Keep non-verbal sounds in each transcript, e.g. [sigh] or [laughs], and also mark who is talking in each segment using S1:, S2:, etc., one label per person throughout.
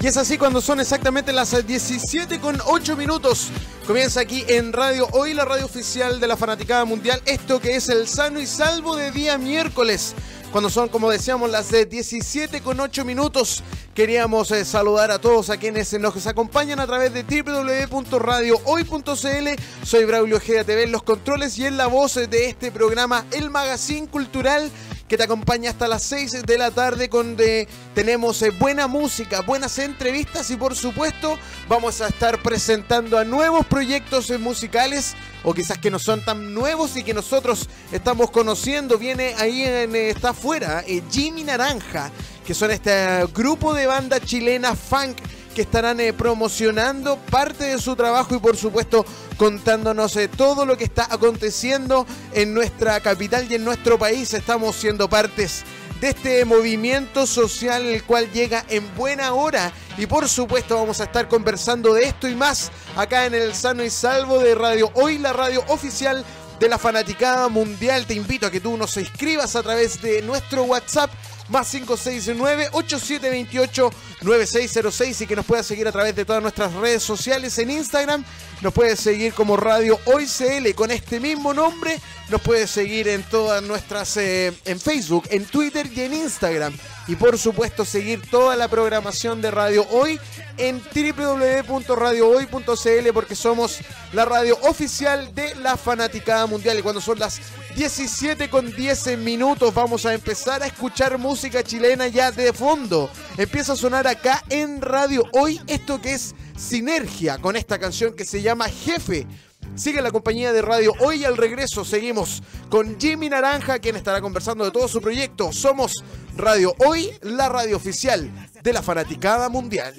S1: Y es así cuando son exactamente las 17 con 8 minutos. Comienza aquí en Radio Hoy, la radio oficial de la Fanaticada Mundial. Esto que es el sano y salvo de día miércoles. Cuando son, como decíamos, las de 17 con 8 minutos. Queríamos eh, saludar a todos a quienes nos acompañan a través de www.radiohoy.cl. Soy Braulio Ojeda TV en los controles y en la voz de este programa, el Magazine Cultural que te acompaña hasta las 6 de la tarde donde tenemos eh, buena música, buenas entrevistas y por supuesto vamos a estar presentando a nuevos proyectos eh, musicales o quizás que no son tan nuevos y que nosotros estamos conociendo. Viene ahí, en, eh, está afuera, Jimmy Naranja, que son este grupo de banda chilena funk que estarán promocionando parte de su trabajo y por supuesto contándonos eh, todo lo que está aconteciendo en nuestra capital y en nuestro país. Estamos siendo partes de este movimiento social el cual llega en buena hora y por supuesto vamos a estar conversando de esto y más acá en el Sano y Salvo de Radio Hoy, la radio oficial de la Fanaticada Mundial. Te invito a que tú nos escribas a través de nuestro WhatsApp más 569-8728-9606 y que nos puedas seguir a través de todas nuestras redes sociales en Instagram. Nos puedes seguir como Radio Hoy CL con este mismo nombre. Nos puedes seguir en todas nuestras, eh, en Facebook, en Twitter y en Instagram. Y por supuesto seguir toda la programación de Radio Hoy en www.radiohoy.cl porque somos la radio oficial de la fanaticada mundial. Y cuando son las 17 con 10 minutos vamos a empezar a escuchar música chilena ya de fondo. Empieza a sonar acá en Radio Hoy esto que es Sinergia con esta canción que se llama Jefe Sigue la compañía de radio. Hoy al regreso seguimos con Jimmy Naranja, quien estará conversando de todo su proyecto. Somos Radio Hoy, la radio oficial de la fanaticada mundial.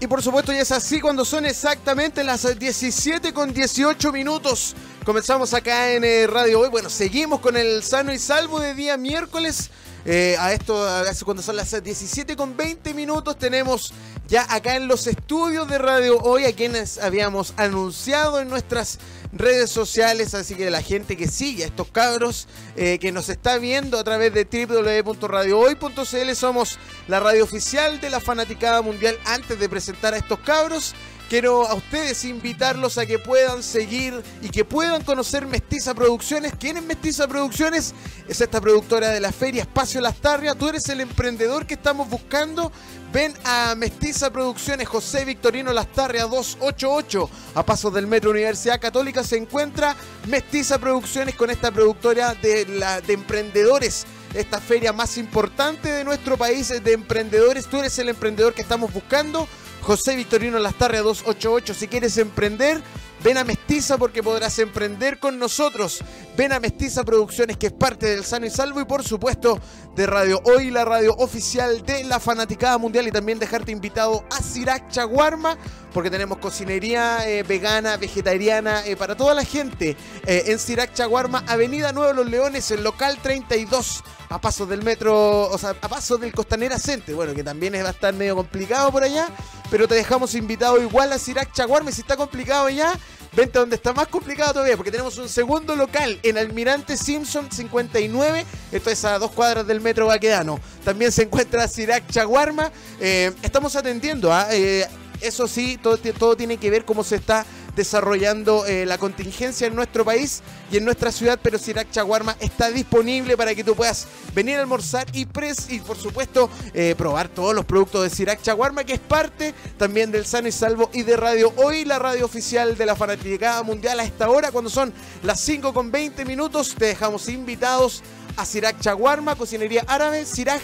S1: Y por supuesto ya es así cuando son exactamente las 17 con 18 minutos. Comenzamos acá en eh, Radio Hoy. Bueno, seguimos con el sano y salvo de día miércoles. Eh, a esto, cuando son las 17 con 20 minutos, tenemos ya acá en los estudios de Radio Hoy a quienes habíamos anunciado en nuestras redes sociales, así que la gente que sigue a estos cabros, eh, que nos está viendo a través de www.radiohoy.cl, somos la radio oficial de la Fanaticada Mundial antes de presentar a estos cabros. Quiero a ustedes invitarlos a que puedan seguir y que puedan conocer Mestiza Producciones. ¿Quién es Mestiza Producciones? Es esta productora de la feria Espacio Lastarria. Tú eres el emprendedor que estamos buscando. Ven a Mestiza Producciones José Victorino Lastarria 288. A pasos del Metro Universidad Católica se encuentra Mestiza Producciones con esta productora de, de emprendedores esta feria más importante de nuestro país de emprendedores. Tú eres el emprendedor que estamos buscando. José Victorino Lastarria 288. Si quieres emprender, ven a Mestiza porque podrás emprender con nosotros. Ven a Mestiza Producciones, que es parte del Sano y Salvo, y por supuesto de Radio Hoy, la radio oficial de la Fanaticada Mundial, y también dejarte invitado a Sirac Chaguarma, porque tenemos cocinería eh, vegana, vegetariana, eh, para toda la gente eh, en Sirac Chaguarma, Avenida Nuevo Los Leones, el local 32 a paso del metro, o sea, a paso del Costanera Center. Bueno, que también va a estar medio complicado por allá, pero te dejamos invitado igual a Sirac Chaguarme. Si está complicado ya, vente donde está más complicado todavía, porque tenemos un segundo local en Almirante Simpson 59. Esto es a dos cuadras del metro Baquedano. También se encuentra Sirac Chaguarma. Eh, estamos atendiendo a. ¿ah? Eh, eso sí, todo, todo tiene que ver cómo se está desarrollando eh, la contingencia en nuestro país y en nuestra ciudad, pero Sirac Chaguarma está disponible para que tú puedas venir a almorzar y pres y por supuesto eh, probar todos los productos de Sirac Chaguarma, que es parte también del Sano y Salvo y de Radio Hoy, la radio oficial de la Fanaticada Mundial a esta hora, cuando son las 5 con 20 minutos, te dejamos invitados a Sirac Chaguarma, cocinería árabe, Sirac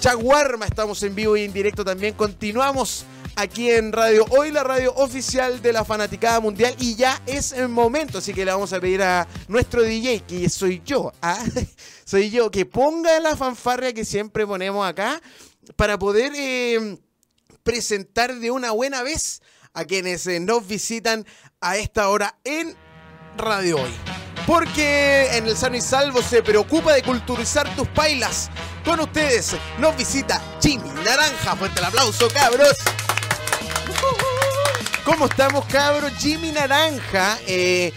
S1: Chaguarma, estamos en vivo y en directo también, continuamos aquí en Radio Hoy, la radio oficial de la Fanaticada Mundial. Y ya es el momento, así que le vamos a pedir a nuestro DJ, que soy yo, ¿ah? [laughs] soy yo, que ponga la fanfarria que siempre ponemos acá para poder eh, presentar de una buena vez a quienes eh, nos visitan a esta hora en Radio Hoy. Porque en el Sano y Salvo se preocupa de culturizar tus pailas. Con ustedes nos visita Jimmy Naranja. Fuerte el aplauso, cabros. ¿Cómo estamos, cabros? Jimmy Naranja. Eh,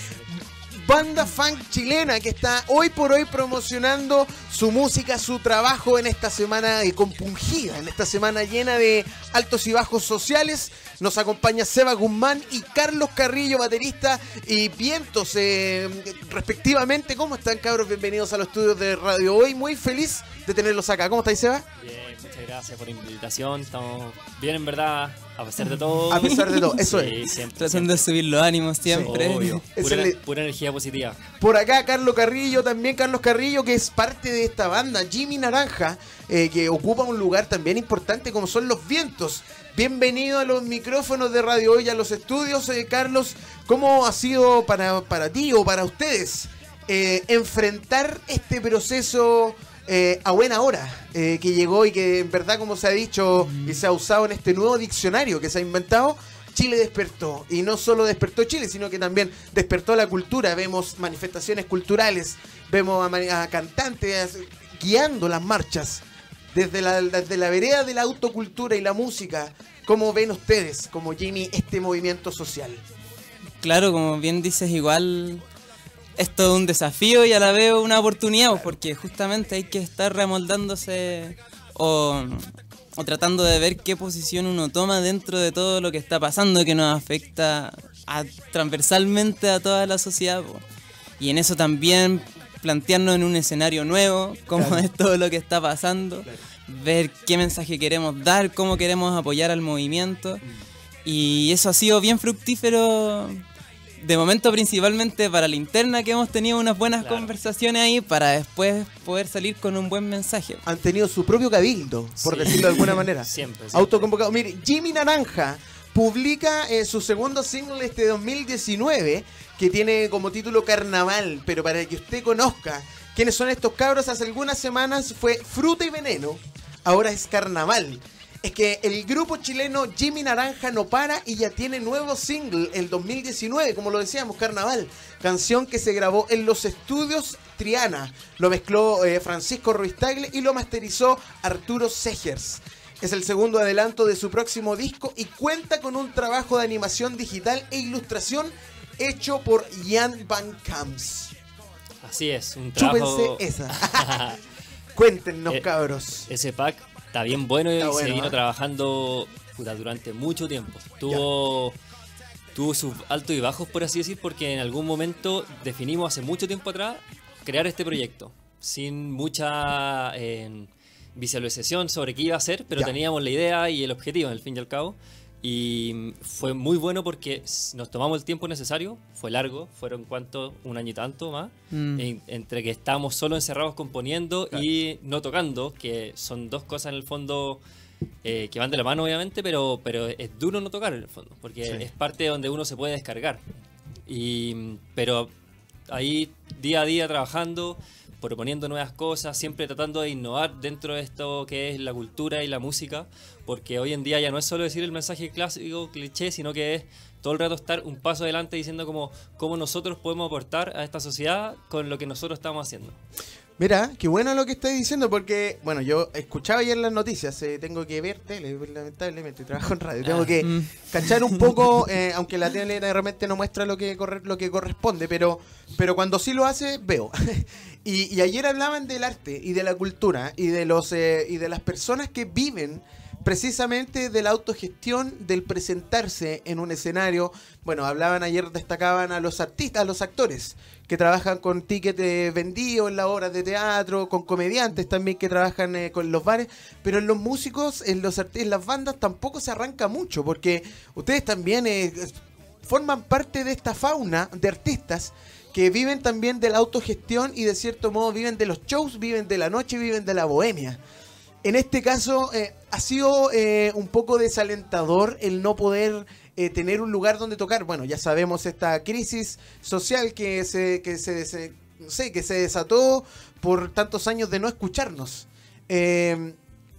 S1: banda funk chilena que está hoy por hoy promocionando su música, su trabajo en esta semana compungida, en esta semana llena de altos y bajos sociales. Nos acompaña Seba Guzmán y Carlos Carrillo, baterista y vientos, eh, respectivamente. ¿Cómo están, cabros? Bienvenidos a los estudios de Radio Hoy. Muy feliz de tenerlos acá. ¿Cómo estáis, Seba?
S2: Bien, muchas gracias por la invitación. Estamos bien, en verdad, a pesar de todo.
S1: A pesar de todo, eso
S2: Sí,
S1: es.
S2: siempre.
S3: Tratando de subir los ánimos siempre.
S2: Obvio. Pura, pura energía positiva.
S1: Por acá, Carlos Carrillo, también Carlos Carrillo, que es parte de esta banda, Jimmy Naranja, eh, que ocupa un lugar también importante como son los vientos. Bienvenido a los micrófonos de Radio Hoy, a los estudios, eh, Carlos. ¿Cómo ha sido para, para ti o para ustedes eh, enfrentar este proceso eh, a buena hora eh, que llegó y que en verdad, como se ha dicho y se ha usado en este nuevo diccionario que se ha inventado? Chile despertó. Y no solo despertó Chile, sino que también despertó la cultura. Vemos manifestaciones culturales, vemos a, cantantes guiando las marchas. Desde la, desde la vereda de la autocultura y la música, ¿cómo ven ustedes, como Jimmy, este movimiento social?
S3: Claro, como bien dices, igual es todo un desafío y a la vez una oportunidad, pues, porque justamente hay que estar remoldándose o, o tratando de ver qué posición uno toma dentro de todo lo que está pasando que nos afecta a- transversalmente a toda la sociedad. po. Y en eso también plantearnos en un escenario nuevo, cómo es todo lo que está pasando, ver qué mensaje queremos dar, cómo queremos apoyar al movimiento. Y eso ha sido bien fructífero de momento principalmente para la interna que hemos tenido unas buenas
S2: Claro.
S3: conversaciones ahí para después poder salir con un buen mensaje.
S1: Han tenido su propio cabildo, por
S2: Sí.
S1: decirlo de alguna manera. [laughs]
S2: Siempre, siempre.
S1: Autoconvocado. Mire, Jimmy Naranja publica eh, su segundo single este 2019 que tiene como título Carnaval, pero para que usted conozca quiénes son estos cabros, hace algunas semanas fue Fruta y Veneno, ahora es Carnaval. Es que el grupo chileno Jimmy Naranja no para y ya tiene nuevo single el 2019, como lo decíamos, Carnaval. Canción que se grabó en los estudios Triana. Lo mezcló eh, Francisco Ruiz Tagle y lo masterizó Arturo Segers. Es el segundo adelanto de su próximo disco y cuenta con un trabajo de animación digital e ilustración hecho por Jan Van Camps.
S2: Así es, un
S1: Chúpense
S2: trabajo.
S1: esa. [laughs] Cuéntenos,
S2: Eh,
S1: cabros.
S2: Ese pack está bien bueno y
S1: Está
S2: se
S1: bueno,
S2: vino
S1: ¿eh?
S2: trabajando puta, durante mucho tiempo. Tuvo, tuvo sus altos y bajos, por así decir, porque en algún momento definimos hace mucho tiempo atrás crear este proyecto, sin mucha eh, visualización sobre qué iba a ser, pero
S1: Ya.
S2: teníamos la idea y el objetivo, al fin y al cabo. Y fue muy bueno porque nos tomamos el tiempo necesario, fue largo, fueron cuánto, un año y tanto más,
S3: Mm.
S2: en- entre que estábamos solo encerrados componiendo y no tocando, que son dos cosas en el fondo eh, que van de la mano obviamente, pero, pero es duro no tocar en el fondo, porque
S1: Sí.
S2: es parte donde uno se puede descargar. Y, pero ahí día a día trabajando, proponiendo nuevas cosas, siempre tratando de innovar dentro de esto que es la cultura y la música, porque hoy en día ya no es solo decir el mensaje clásico, cliché, sino que es todo el rato estar un paso adelante diciendo como cómo nosotros podemos aportar a esta sociedad con lo que nosotros estamos haciendo.
S1: Mira, qué bueno lo que estáis diciendo, porque, bueno, yo escuchaba ayer las noticias, eh, tengo que ver tele, lamentablemente, trabajo en radio, tengo que
S3: Mm.
S1: cachar un [laughs] poco, eh, aunque la tele de repente no muestra lo que, corre- lo que corresponde, pero, pero cuando sí lo hace, veo. [laughs] y, ayer hablaban del arte y de la cultura y de, los, eh, y de las personas que viven precisamente de la autogestión, del presentarse en un escenario. Bueno, hablaban ayer, destacaban a los artistas, a los actores que trabajan con tickets eh, vendidos en las obras de teatro, con comediantes también que trabajan eh, con los bares, pero en los músicos, en los artistas, las bandas tampoco se arranca mucho, porque ustedes también forman parte de esta fauna de artistas que viven también de la autogestión y de cierto modo viven de los shows, viven de la noche, viven de la bohemia. En este caso eh, ha sido eh, un poco desalentador el no poder eh, tener un lugar donde tocar. Bueno, ya sabemos esta crisis social que se, que se, sé, que se desató por tantos años de no escucharnos. Eh,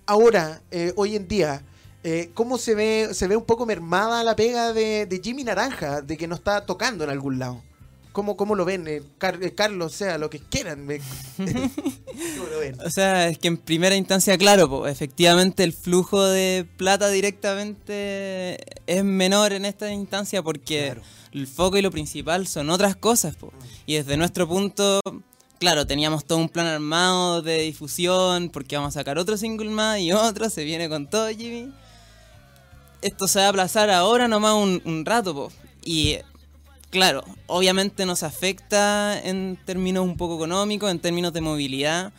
S1: ahora, hoy en día, ¿cómo se ve, se ve un poco mermada la pega de, de Jimmy Naranja, de que no está tocando en algún lado? ¿Cómo, cómo lo ven? Eh, Car- eh, Carlos, sea lo que quieran. me- [laughs] ¿Cómo lo ven?
S3: O sea, es que en primera instancia, claro, po, efectivamente el flujo de plata directamente es menor en esta instancia porque
S1: Claro.
S3: el foco y lo principal son otras cosas. po. Y desde nuestro punto, claro, teníamos todo un plan armado de difusión porque vamos a sacar otro single más y otro, se viene con todo, Jimmy. Esto se va a aplazar ahora nomás un, un rato, po. Y claro, obviamente nos afecta en términos un poco económicos, en términos de movilidad,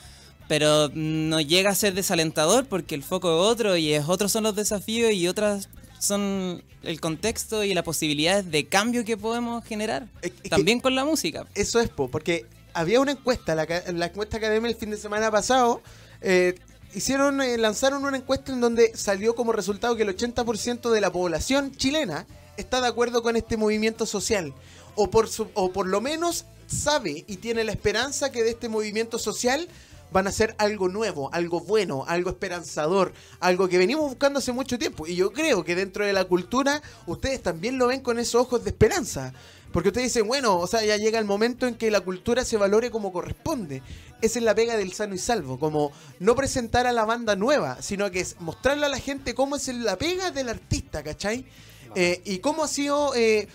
S3: pero no llega a ser desalentador porque el foco es otro y es otros son los desafíos y otras son el contexto y las posibilidades de cambio que podemos generar.
S1: Es- que-
S3: También con la música.
S1: Eso es, po, porque había una encuesta, la, la encuesta academia el fin de semana pasado, eh, hicieron, eh, lanzaron una encuesta en donde salió como resultado que el 80% de la población chilena está de acuerdo con este movimiento social, o por, o por lo menos sabe y tiene la esperanza que de este movimiento social van a hacer algo nuevo, algo bueno, algo esperanzador, algo que venimos buscando hace mucho tiempo. Y yo creo que dentro de la cultura ustedes también lo ven con esos ojos de esperanza. Porque ustedes dicen, bueno, o sea, ya llega el momento en que la cultura se valore como corresponde. Esa es la pega del sano y salvo, como no presentar a la banda nueva, sino que es mostrarle a la gente cómo es la pega del artista, ¿cachai? Eh, y cómo ha sido, eh,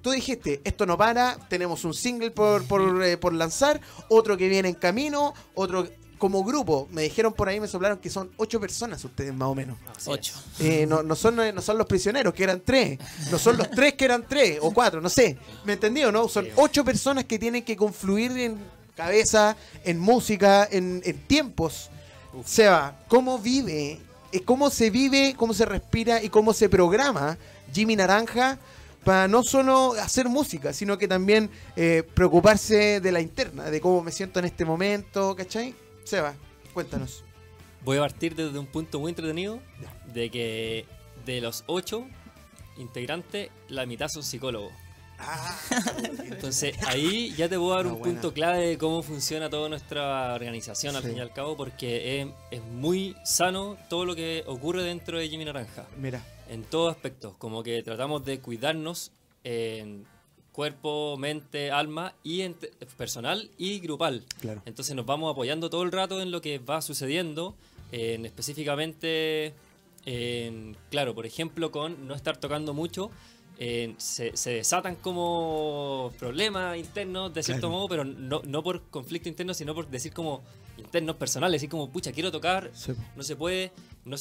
S1: tú dijiste, esto no para, tenemos un single por, por, eh, por lanzar, otro que viene en camino, otro como grupo, me dijeron por ahí, me soplaron que son ocho personas ustedes más o menos.
S2: Así
S3: Ocho.
S1: Eh, no, no, son, no son los prisioneros, que eran tres. No son los tres que eran tres o cuatro, no sé. ¿Me entendió, no? Son ocho personas que tienen que confluir en cabeza, en música, en, en tiempos. Seba, ¿cómo vive? ¿Cómo se vive, cómo se respira y cómo se programa Jimmy Naranja para no solo hacer música, sino que también eh, preocuparse de la interna, de cómo me siento en este momento, ¿cachai? Seba, cuéntanos.
S2: Voy a partir desde un punto muy entretenido de que de los ocho integrantes, la mitad son psicólogos. [laughs] Entonces ahí ya te puedo dar un
S1: buena.
S2: punto clave de cómo funciona toda nuestra organización al
S1: Sí.
S2: fin y al cabo, porque es, es muy sano todo lo que ocurre dentro de Jimmy Naranja,
S1: Mira,
S2: en todos aspectos, como que tratamos de cuidarnos en cuerpo, mente, alma y personal y grupal.
S1: claro.
S2: Entonces nos vamos apoyando todo el rato en lo que va sucediendo, en específicamente, en, claro, por ejemplo, con no estar tocando mucho, se, se desatan como problemas internos de cierto
S1: Claro.
S2: modo, pero no, no por conflicto interno, sino por decir como internos personales, decir como, pucha, quiero tocar,
S1: Sí.
S2: no se puede, no,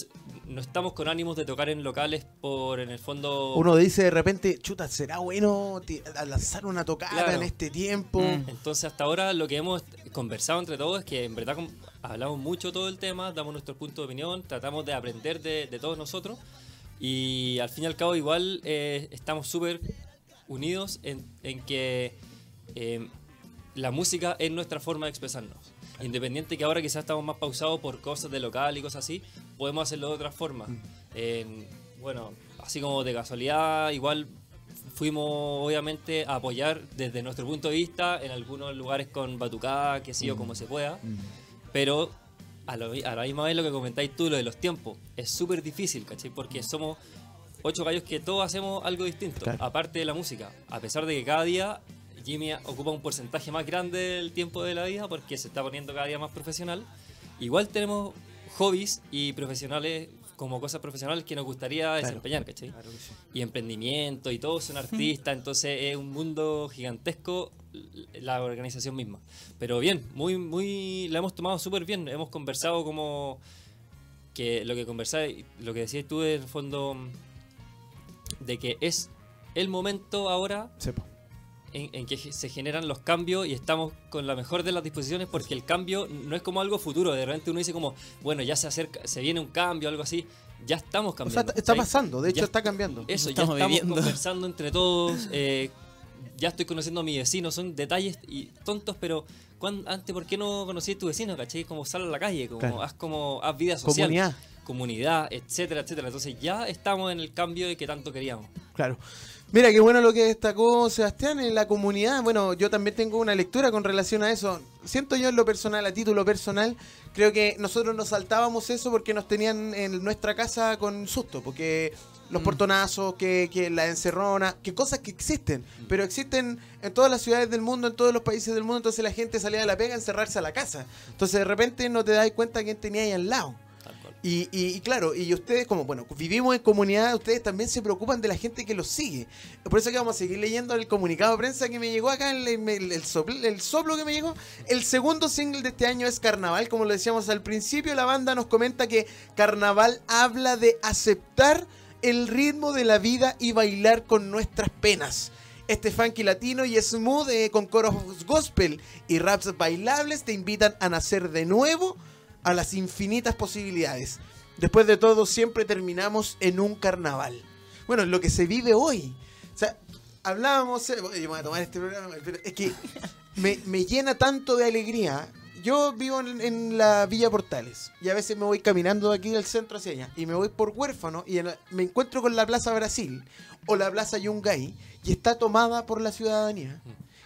S2: no estamos con ánimos de tocar en locales por, en el fondo...
S1: Uno dice de repente, chuta, ¿será bueno lanzar una tocada
S2: Claro.
S1: en este tiempo?
S3: Mm.
S2: Entonces hasta ahora lo que hemos conversado entre todos es que en verdad hablamos mucho todo el tema, damos nuestro punto de opinión, tratamos de aprender de, de todos nosotros y al fin y al cabo igual eh, estamos súper unidos en, en que eh, la música es nuestra forma de expresarnos. Independiente que ahora quizás estamos más pausados por cosas de local y cosas así, podemos hacerlo de otra forma. En- bueno, así como de casualidad, igual fuimos obviamente a apoyar desde nuestro punto de vista en algunos lugares con batucada, que sí o como se pueda, pero a, lo- a la misma vez lo que comentáis tú, lo de los tiempos, es súper difícil, ¿cachai? Porque somos ocho gallos que todos hacemos algo distinto,
S1: Claro.
S2: aparte de la música, a pesar de que cada día Jimmy ocupa un porcentaje más grande del tiempo de la vida porque se está poniendo cada día más profesional, igual tenemos hobbies y profesionales como cosas profesionales que nos gustaría desempeñar, ¿cachai? y emprendimiento y todos son [laughs] artistas, entonces es un mundo gigantesco la organización misma. Pero bien, muy, muy, la hemos tomado súper bien, hemos conversado como que lo que conversáis, lo que decías tú en el fondo, de que es el momento ahora
S1: Sepa.
S2: En, en que se generan los cambios y estamos con la mejor de las disposiciones porque el cambio no es como algo futuro, de repente uno dice como, bueno, ya se acerca, se viene un cambio, algo así, ya estamos
S1: O sea,
S2: cambiando.
S1: está pasando, de hecho
S2: Ya-
S1: está cambiando.
S2: Eso,
S3: Estamos
S2: ya estamos
S3: viviendo.
S2: conversando entre todos. eh, ya estoy conociendo a mi vecino. Son detalles y tontos, pero antes, ¿por qué no conocí a tu vecino? ¿Cachai? Como sal a la calle, como
S1: Claro.
S2: haz como haz vida social.
S1: Comunidad.
S2: Comunidad, etcétera, etcétera. Entonces ya estamos en el cambio de que tanto queríamos.
S1: Claro. Mira, qué bueno lo que destacó Sebastián en la comunidad. Bueno, yo también tengo una lectura con relación a eso. Siento yo en lo personal, a título personal, creo que nosotros nos saltábamos eso porque nos tenían en nuestra casa con susto, porque los
S3: Mm.
S1: portonazos, que, que la encerrona, que cosas que existen, pero existen en todas las ciudades del mundo, en todos los países del mundo, entonces la gente salía de la pega a encerrarse a la casa. Entonces de repente no te das cuenta quién tenía ahí al lado. Y, y- y claro, y ustedes como, bueno, vivimos en comunidad, ustedes también se preocupan de la gente que los sigue. Por eso que vamos a seguir leyendo el comunicado de prensa que me llegó acá, el, el, el sopl- el soplo que me llegó. El segundo single de este año es Carnaval, como lo decíamos al principio, la banda nos comenta que Carnaval habla de aceptar el ritmo de la vida y bailar con nuestras penas. Este funky latino y smooth eh, con coros gospel y raps bailables te invitan a nacer de nuevo a las infinitas posibilidades. Después de todo, siempre terminamos en un carnaval. Bueno, lo que se vive hoy. O sea, hablábamos. eh, oye, voy a tomar este programa. Es que me, me llena tanto de alegría. Yo vivo en, en la Villa Portales y a veces me voy caminando de aquí del centro hacia allá y me voy por huérfano y en la- me encuentro con la Plaza Brasil o la Plaza Yungay y está tomada por la ciudadanía.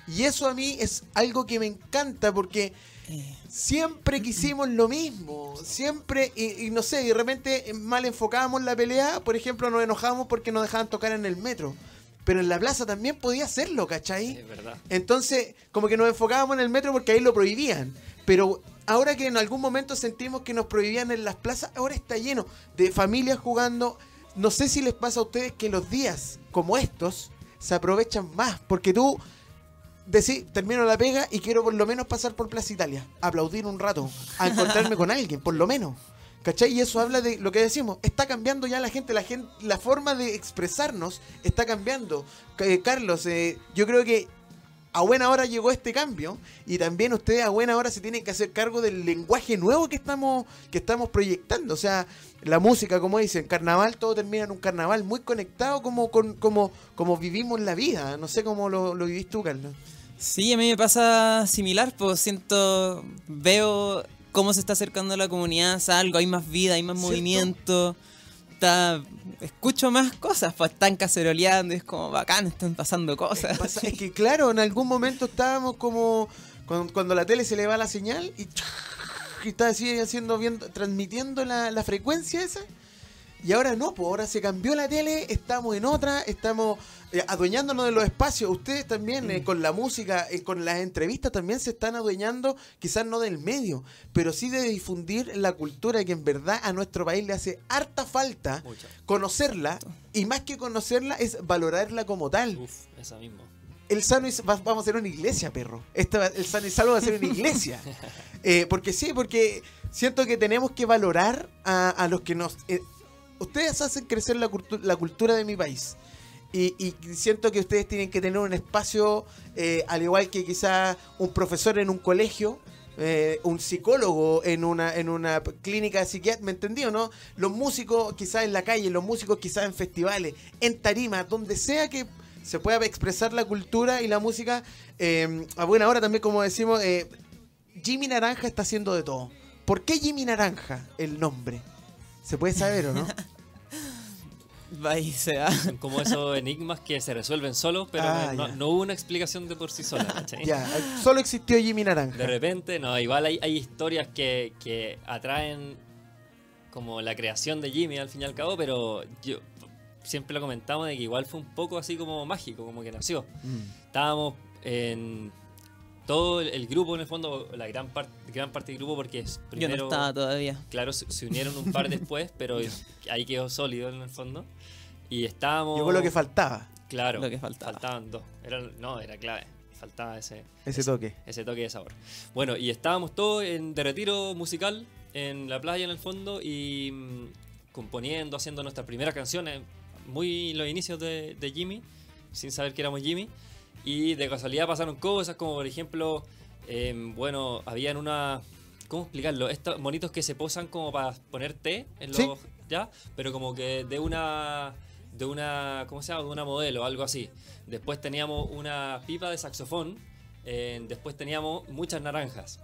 S1: Y eso a mí es algo que me encanta porque
S3: Eh,
S1: siempre quisimos lo mismo, siempre, y, y no sé, y de repente mal enfocábamos la pelea, por ejemplo, nos enojábamos porque nos dejaban tocar en el metro, pero en la plaza también podía hacerlo, ¿cachai?
S2: Es verdad.
S1: Entonces, como que nos enfocábamos en el metro porque ahí lo prohibían, pero ahora que en algún momento sentimos que nos prohibían en las plazas, ahora está lleno de familias jugando. No sé si les pasa a ustedes que los días como estos se aprovechan más, porque tú decís, termino la pega y quiero por lo menos pasar por Plaza Italia, aplaudir un rato, a encontrarme con alguien, por lo menos. ¿Cachai? Y eso habla de lo que decimos. Está cambiando ya la gente, la gente, la forma de expresarnos está cambiando. Eh, Carlos, eh, yo creo que a buena hora llegó este cambio y también ustedes a buena hora se tienen que hacer cargo del lenguaje nuevo que estamos que estamos proyectando, o sea, la música, como dicen, carnaval, todo termina en un carnaval muy conectado como con como como vivimos la vida, no sé cómo lo, lo vivís tú, Carlos.
S3: Sí, a mí me pasa similar, pues siento, veo cómo se está acercando la comunidad, salgo, hay más vida, hay más
S1: ¿Cierto?
S3: movimiento, está, escucho más cosas, pues están caceroleando, es como bacán, están pasando cosas.
S1: Es que [laughs] claro, en algún momento estábamos como cuando, cuando la tele se le va la señal y, y está así haciendo viendo, transmitiendo la, la frecuencia esa. Y ahora no, pues ahora se cambió la tele, estamos en otra, estamos eh, adueñándonos de los espacios. Ustedes también, eh, con la música, eh, con las entrevistas, también se están adueñando, quizás no del medio, pero sí de difundir la cultura que en verdad a nuestro país le hace harta falta
S2: Mucho.
S1: conocerla. Y más que conocerla, es valorarla como tal.
S2: Uf, esa mismo.
S1: El sano y va- vamos a hacer una iglesia, perro. Esta el sano y salvo va a ser una iglesia. [laughs] Porque sí, porque siento que tenemos que valorar a, a los que nos. Ustedes hacen crecer la, cultu- la cultura de mi país. Y, y siento que ustedes tienen que tener un espacio, eh, al igual que quizá un profesor en un colegio, eh, un psicólogo en una, en una clínica psiquiátrica, ¿me entendió, no? Los músicos quizás en la calle, los músicos quizás en festivales, en tarimas, donde sea que se pueda expresar la cultura y la música. eh, a buena hora también, como decimos, eh, Jimmy Naranja está haciendo de todo. ¿Por qué Jimmy Naranja el nombre? ¿Se puede saber o no? [laughs]
S3: Se va.
S2: Son como esos enigmas que se resuelven solos, pero
S1: Ah,
S2: no, hubo una explicación de por sí sola. [laughs] ¿cachai?
S1: ya, solo existió Jimmy Naranja.
S2: De repente, no, igual hay, hay historias que, que atraen como la creación de Jimmy al fin y al cabo, pero yo siempre lo comentamos de que igual fue un poco así como mágico, como que nació.
S1: Mm.
S2: Estábamos en todo el, el grupo en el fondo, la gran, parte gran parte del grupo, porque es
S3: Yo
S2: primero...
S3: no estaba todavía.
S2: Claro, se, se unieron un par después, [laughs] pero ahí quedó sólido en el fondo. Y estábamos...
S1: Llegó lo que faltaba,
S2: Claro,
S3: lo que faltaba.
S2: Faltaban dos. Era, no, era clave. Faltaba ese,
S1: ese toque.
S2: ese toque de sabor. Bueno, y estábamos todos en, de retiro musical en la playa en el fondo y mm, componiendo, haciendo nuestras primeras canciones, muy los inicios de, de Jimmy, sin saber que éramos Jimmy. Y de casualidad pasaron cosas como, por ejemplo, em, bueno, habían una. ¿Cómo explicarlo? Estos monitos que se posan como para poner té en los.
S1: Sí.
S2: ¿Ya? Pero como que de una. De una. ¿Cómo se llama? De una modelo, algo así. Después teníamos una pipa de saxofón. eh, después teníamos muchas naranjas.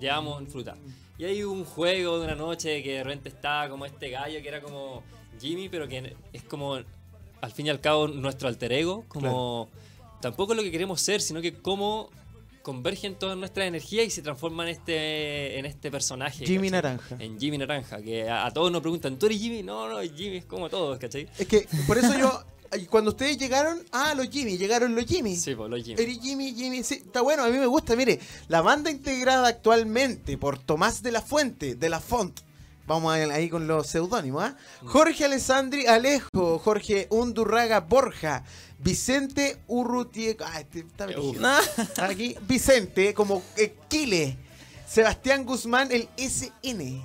S2: Llevamos en fruta. Y hay un juego de una noche que de repente estaba como este gallo que era como Jimmy, pero que es como al fin y al cabo nuestro alter ego, como tampoco lo que queremos ser, sino que cómo convergen todas nuestras energías y se transforman en este, en este personaje.
S1: Jimmy
S2: ¿cachai?
S1: Naranja.
S2: En Jimmy Naranja, que a, a todos nos preguntan, ¿tú eres Jimmy? No, no, Jimmy es como todos, ¿cachai?
S1: Es que por eso yo, [laughs] cuando ustedes llegaron, ah, los Jimmy, llegaron los Jimmy.
S2: Sí, pues los Jimmy.
S1: Eres Jimmy, Jimmy, sí, está bueno, a mí me gusta, mire, la banda integrada actualmente por Tomás de la Fuente, de la Font, vamos ahí con los seudónimos, ¿ah? Jorge Alessandri Alejo, Jorge Undurraga Borja, Vicente Urrutie, ah, este está aquí, [laughs] Vicente, como eh, Kile, Sebastián Guzmán, el SN,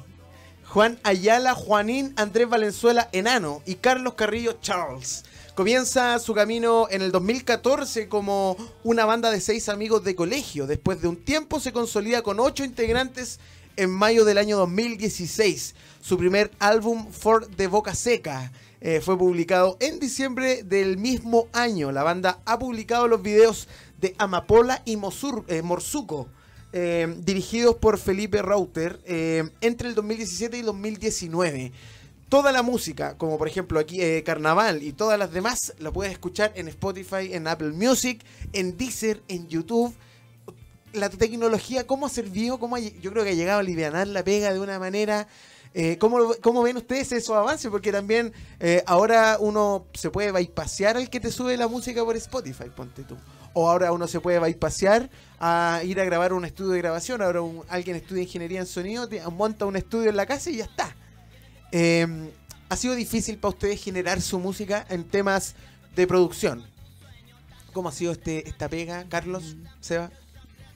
S1: Juan Ayala, Juanín, Andrés Valenzuela, Enano y Carlos Carrillo, Charles. Comienza su camino en el 2014 como una banda de seis amigos de colegio. Después de un tiempo se consolida con ocho integrantes en mayo del año 2016. Su primer álbum, For de Boca Seca, eh, fue publicado en diciembre del mismo año. La banda ha publicado los videos de Amapola y Mosur- eh, eh, dirigidos por Felipe Rauter entre el 2017 y 2019. Toda la música, como por ejemplo aquí Carnaval y todas las demás, la puedes escuchar en Spotify, en Apple Music, en Deezer, en YouTube. La tecnología, ¿cómo ha servido? ¿Cómo ha yo creo que ha llegado a aliviar la pega de una manera... Eh, ¿cómo, cómo ven ustedes esos avances? Porque también eh, ahora uno se puede bypasear al que te sube la música por Spotify, ponte tú. O ahora uno se puede bypasear a ir a grabar un estudio de grabación. Ahora un- alguien estudia ingeniería en sonido, te- monta un estudio en la casa y ya está. Eh, ¿Ha sido difícil para ustedes generar su música en temas de producción? ¿Cómo ha sido este, esta pega, Carlos, Seba?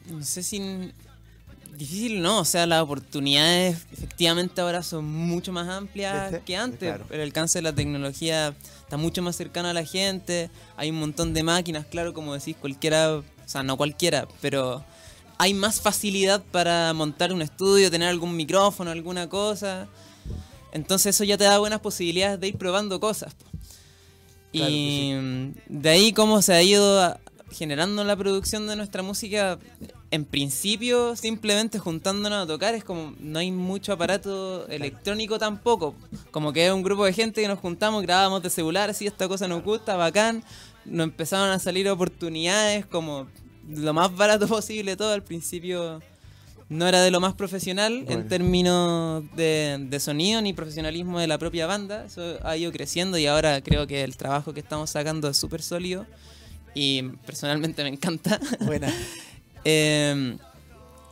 S3: No sé si. Difícil no, o sea, las oportunidades efectivamente ahora son mucho más amplias
S1: ¿Viste?
S3: que antes.
S1: Claro.
S3: El alcance de la tecnología está mucho más cercano a la gente. Hay un montón de máquinas, claro, como decís, cualquiera, o sea, no cualquiera, pero hay más facilidad para montar un estudio, tener algún micrófono, alguna cosa. Entonces eso ya te da buenas posibilidades de ir probando cosas.
S1: Claro
S3: y de ahí cómo se ha ido a- generando la producción de nuestra música, en principio simplemente juntándonos a tocar, es como no hay mucho aparato electrónico tampoco, como que es un grupo de gente que nos juntamos, grabamos de celular, así esta cosa nos gusta, bacán, nos empezaron a salir oportunidades como lo más barato [laughs] posible todo, al principio no era de lo más profesional
S1: Bueno.
S3: en términos de, de sonido ni profesionalismo de la propia banda. Eso ha ido creciendo y ahora creo que el trabajo que estamos sacando es súper sólido y personalmente me encanta. [laughs]
S1: Buena.
S3: Eh,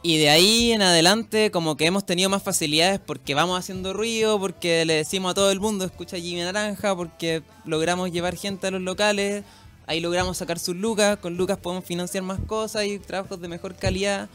S3: y de ahí en adelante como que hemos tenido más facilidades porque vamos haciendo ruido, porque le decimos a todo el mundo escucha Jimmy Naranja, porque logramos llevar gente a los locales, ahí logramos sacar sus lucas, con lucas podemos financiar más cosas y trabajos de mejor calidad.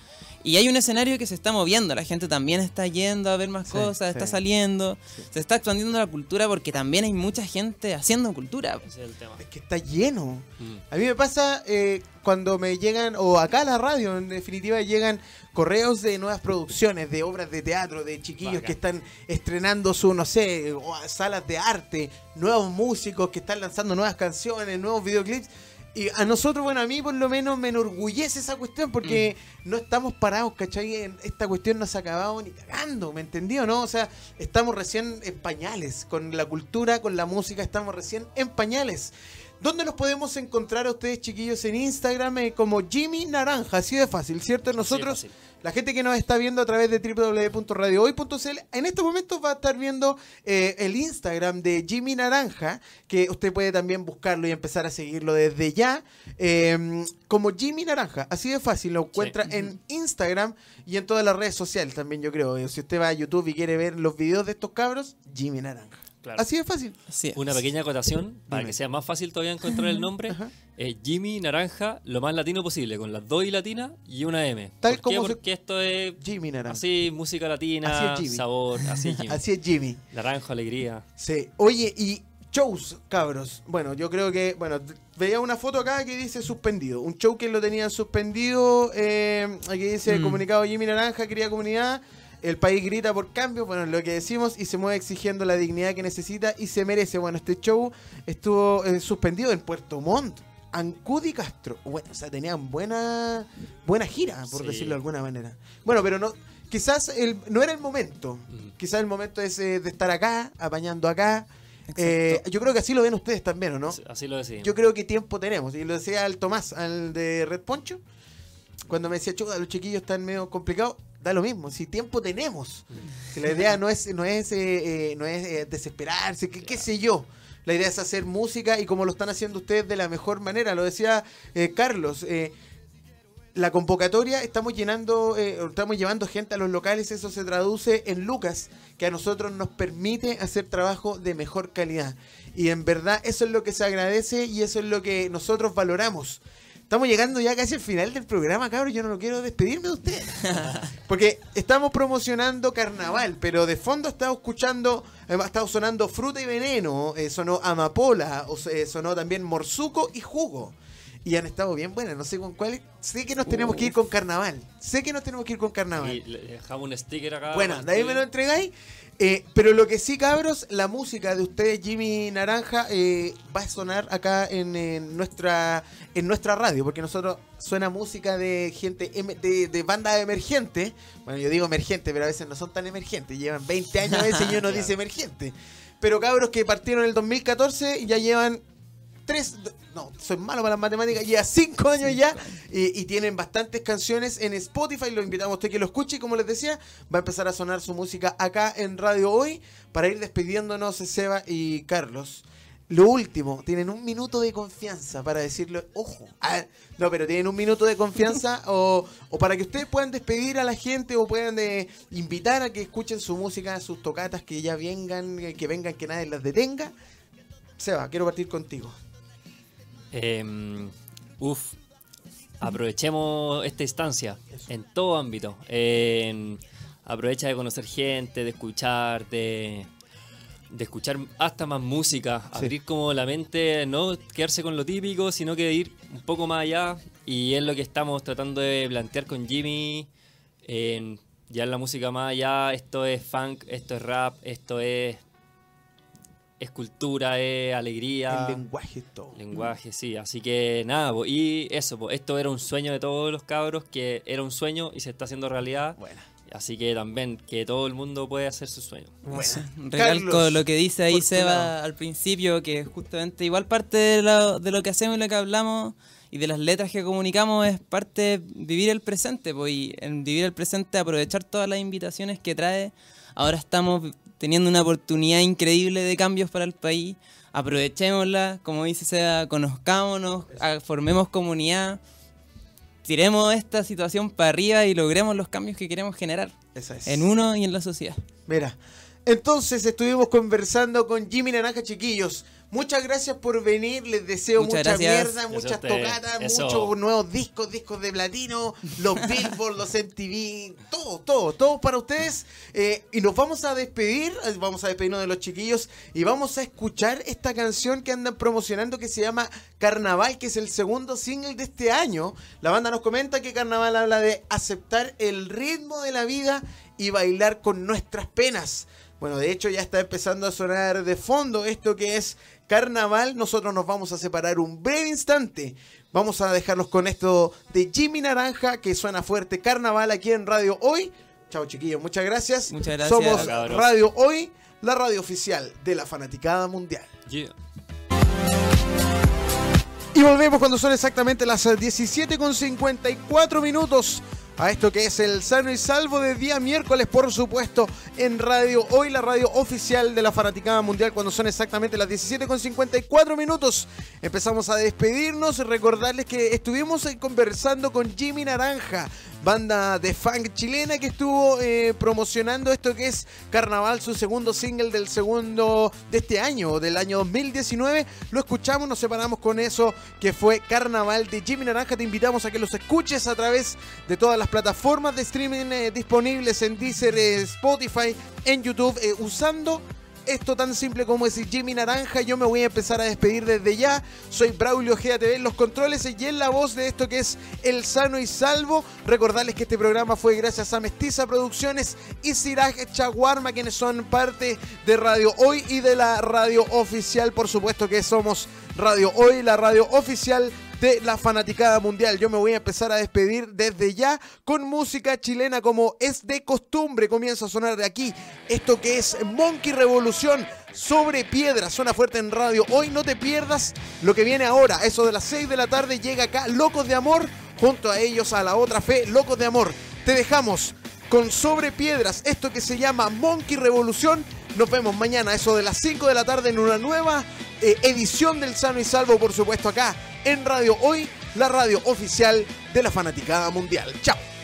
S3: Y hay un escenario que se está moviendo, la gente también está yendo a ver más
S1: Sí,
S3: cosas,
S1: sí.
S3: está saliendo, se está expandiendo la cultura porque también hay mucha gente haciendo cultura.
S2: Ese es el tema.
S1: Es que está lleno.
S2: Mm.
S1: A mí me pasa eh, cuando me llegan, o acá a la radio en definitiva, llegan correos de nuevas producciones, de obras de teatro, de chiquillos que están estrenando su, no sé, o salas de arte, nuevos músicos que están lanzando nuevas canciones, nuevos videoclips. Y a nosotros, bueno, a mí por lo menos me enorgullece esa cuestión porque no estamos parados, ¿cachai? Esta cuestión no se ha acabado ni cagando, ¿me entendió, no? O sea, estamos recién en pañales. Con la cultura, con la música, estamos recién en pañales. ¿Dónde los podemos encontrar a ustedes, chiquillos, en Instagram? eh, como Jimmy Naranja, así de fácil, ¿cierto? Nosotros,
S2: fácil.
S1: La gente que nos está viendo a través de www.radiohoy.cl, en estos momentos va a estar viendo eh, el Instagram de Jimmy Naranja, que usted puede también buscarlo y empezar a seguirlo desde ya, eh, como Jimmy Naranja, así de fácil, lo encuentra en Instagram y en todas las redes sociales también, yo creo. Si usted va a YouTube y quiere ver los videos de estos cabros, Jimmy Naranja.
S2: Claro.
S1: Así de fácil.
S3: Así es.
S2: Una pequeña acotación para
S1: Dime.
S2: que sea más fácil todavía encontrar el nombre.
S1: Ajá.
S2: Eh, Jimmy Naranja, lo más latino posible, con las dos y latinas y una M.
S1: Tal
S2: ¿Por qué?
S1: como se-
S2: Porque esto es
S1: Jimmy Naranja.
S2: así, música latina,
S1: Así es Jimmy.
S2: sabor, así es Jimmy. [laughs]
S1: Así es Jimmy.
S2: Naranjo, alegría.
S1: Sí. Oye, y shows, cabros. Bueno, yo creo que, bueno, veía una foto acá que dice suspendido. Un show que lo tenían suspendido. Eh, aquí dice
S3: Mm.
S1: comunicado Jimmy Naranja, querida comunidad. El país grita por cambio, bueno, lo que decimos, y se mueve exigiendo la dignidad que necesita y se merece. Bueno, este show estuvo eh, suspendido en Puerto Montt. Ancud y Castro. Bueno, o sea, tenían buena, buena gira, por
S2: Sí.
S1: decirlo de alguna manera. Bueno, pero no, quizás el, no era el momento.
S2: Mm.
S1: Quizás el momento es eh, de estar acá, apañando acá. Eh, yo creo que así lo ven ustedes también, ¿o no?
S2: Así lo decimos.
S1: Yo creo que tiempo tenemos. Y lo decía al Tomás, al de Red Poncho, cuando me decía, chuda, los chiquillos están medio complicados. Da lo mismo, si tiempo tenemos. Si la idea no es, no es, eh, eh, no es eh, desesperarse, que, qué sé yo. La idea es hacer música y como lo están haciendo ustedes de la mejor manera. Lo decía eh, Carlos. eh, la convocatoria estamos llenando, eh, estamos llevando gente a los locales, eso se traduce en lucas, que a nosotros nos permite hacer trabajo de mejor calidad. Y en verdad eso es lo que se agradece y eso es lo que nosotros valoramos. Estamos llegando ya casi al final del programa, cabrón. Yo no lo quiero despedirme de usted. [laughs] Porque estamos promocionando carnaval, pero de fondo estamos escuchando, eh, ha estado sonando fruta y veneno, eh, sonó amapola, o eh, sonó también morzuco y jugo. Y han estado bien buenas, no sé con cuáles. Sé que nos tenemos que ir con carnaval. Sé que nos tenemos que ir con carnaval.
S2: Y le dejamos un sticker acá.
S1: Bueno, de ahí me lo entregáis. Eh, pero lo que sí, cabros, la música de ustedes, Jimmy Naranja, eh, va a sonar acá en, en nuestra en nuestra radio, porque nosotros suena música de gente em- de, de banda emergente. Bueno, yo digo emergente, pero a veces no son tan emergentes. Llevan 20 años a veces y uno [laughs] dice emergente. Pero cabros que partieron en el 2014 y ya llevan tres, no, soy malo para las matemáticas, ya cinco años ya y, y tienen bastantes canciones en Spotify, lo invitamos a usted que lo escuche y como les decía, va a empezar a sonar su música acá en Radio Hoy para ir despidiéndonos Seba y Carlos. Lo último, tienen un minuto de confianza para decirle, ojo, ah, no, pero tienen un minuto de confianza [laughs] o, o para que ustedes puedan despedir a la gente o puedan eh, invitar a que escuchen su música, sus tocatas, que ya vengan, que vengan, que nadie las detenga. Seba, quiero partir contigo.
S2: Eh, uf, aprovechemos esta instancia en todo ámbito. Eh, aprovecha de conocer gente, de escuchar, de, de escuchar hasta más música, abrir como la mente, no quedarse con lo típico, sino que ir un poco más allá. Y es lo que estamos tratando de plantear con Jimmy. En, ya en la música más allá, esto es funk, esto es rap, esto es, es cultura, es alegría.
S1: El lenguaje es todo.
S2: Lenguaje, sí. Así que nada, po, y eso, po, esto era un sueño de todos los cabros, que era un sueño y se está haciendo realidad.
S1: Buena.
S2: Así que también que todo el mundo puede hacer su sueño.
S1: Buena.
S3: Recalco
S1: Carlos,
S3: lo que dice ahí. Seba al principio, que justamente igual parte de lo, de lo que hacemos y lo que hablamos y de las letras que comunicamos es parte de vivir el presente, pues, y en vivir el presente aprovechar todas las invitaciones que trae. Ahora estamos teniendo una oportunidad increíble de cambios para el país. Aprovechémosla, como dice Seba, conozcámonos, ah, formemos comunidad, tiremos esta situación para arriba y logremos los cambios que queremos generar
S1: Esa es.
S3: en uno y en la sociedad.
S1: Mira. Entonces estuvimos conversando con Jimmy Naranja, chiquillos. Muchas gracias por venir. Les deseo
S3: Muchas
S1: mucha
S3: gracias.
S1: mierda, muchas tocatas,
S2: Eso.
S1: muchos nuevos discos, discos de platino, los [laughs] Billboard, los MTV, todo, todo, todo para ustedes. Eh, y nos vamos a despedir, eh, vamos a despedirnos de los chiquillos y vamos a escuchar esta canción que andan promocionando que se llama Carnaval, que es el segundo single de este año. La banda nos comenta que Carnaval habla de aceptar el ritmo de la vida y bailar con nuestras penas. Bueno, de hecho ya está empezando a sonar de fondo esto que es carnaval. Nosotros nos vamos a separar un breve instante. Vamos a dejarlos con esto de Jimmy Naranja que suena fuerte carnaval aquí en Radio Hoy. Chao chiquillos, muchas gracias.
S3: Muchas gracias.
S1: Somos. Radio Hoy, la radio oficial de la fanaticada mundial.
S2: Yeah.
S1: Y volvemos cuando son exactamente las 17 con 54 minutos a esto que es el sano y salvo de día miércoles, por supuesto, en Radio Hoy, la radio oficial de la Fanaticada Mundial, cuando son exactamente las 17 con 54 minutos. Empezamos a despedirnos y recordarles que estuvimos eh, conversando con Jimmy Naranja, banda de funk chilena que estuvo eh, promocionando esto que es Carnaval, su segundo single del segundo de este año, del año 2019. Lo escuchamos, nos separamos con eso que fue Carnaval de Jimmy Naranja. Te invitamos a que los escuches a través de todas las plataformas de streaming eh, disponibles en Deezer, eh, Spotify, en YouTube, usando esto tan simple como decir Jimmy Naranja. Yo me voy a empezar a despedir desde ya. Soy Braulio GATV en los controles y en la voz de esto que es El Sano y Salvo. Recordarles que este programa fue gracias a Mestiza Producciones y Siraj Chaguarma, quienes son parte de Radio Hoy y de la radio oficial. Por supuesto que somos Radio Hoy, la radio oficial de la fanaticada mundial. Yo me voy a empezar a despedir desde ya con música chilena como es de costumbre. Comienza a sonar de aquí esto que es Monkey Revolución sobre piedra. Suena fuerte en radio. Hoy no te pierdas lo que viene ahora. Eso de las 6 de la tarde llega acá Locos de Amor. Junto a ellos a la otra fe, Locos de Amor. Te dejamos con Sobre Piedras, esto que se llama Monkey Revolución. Nos vemos mañana, eso de las 5 de la tarde, en una nueva eh, edición del Sano y Salvo, por supuesto, acá en Radio Hoy, la radio oficial de la Fanaticada Mundial. Chao.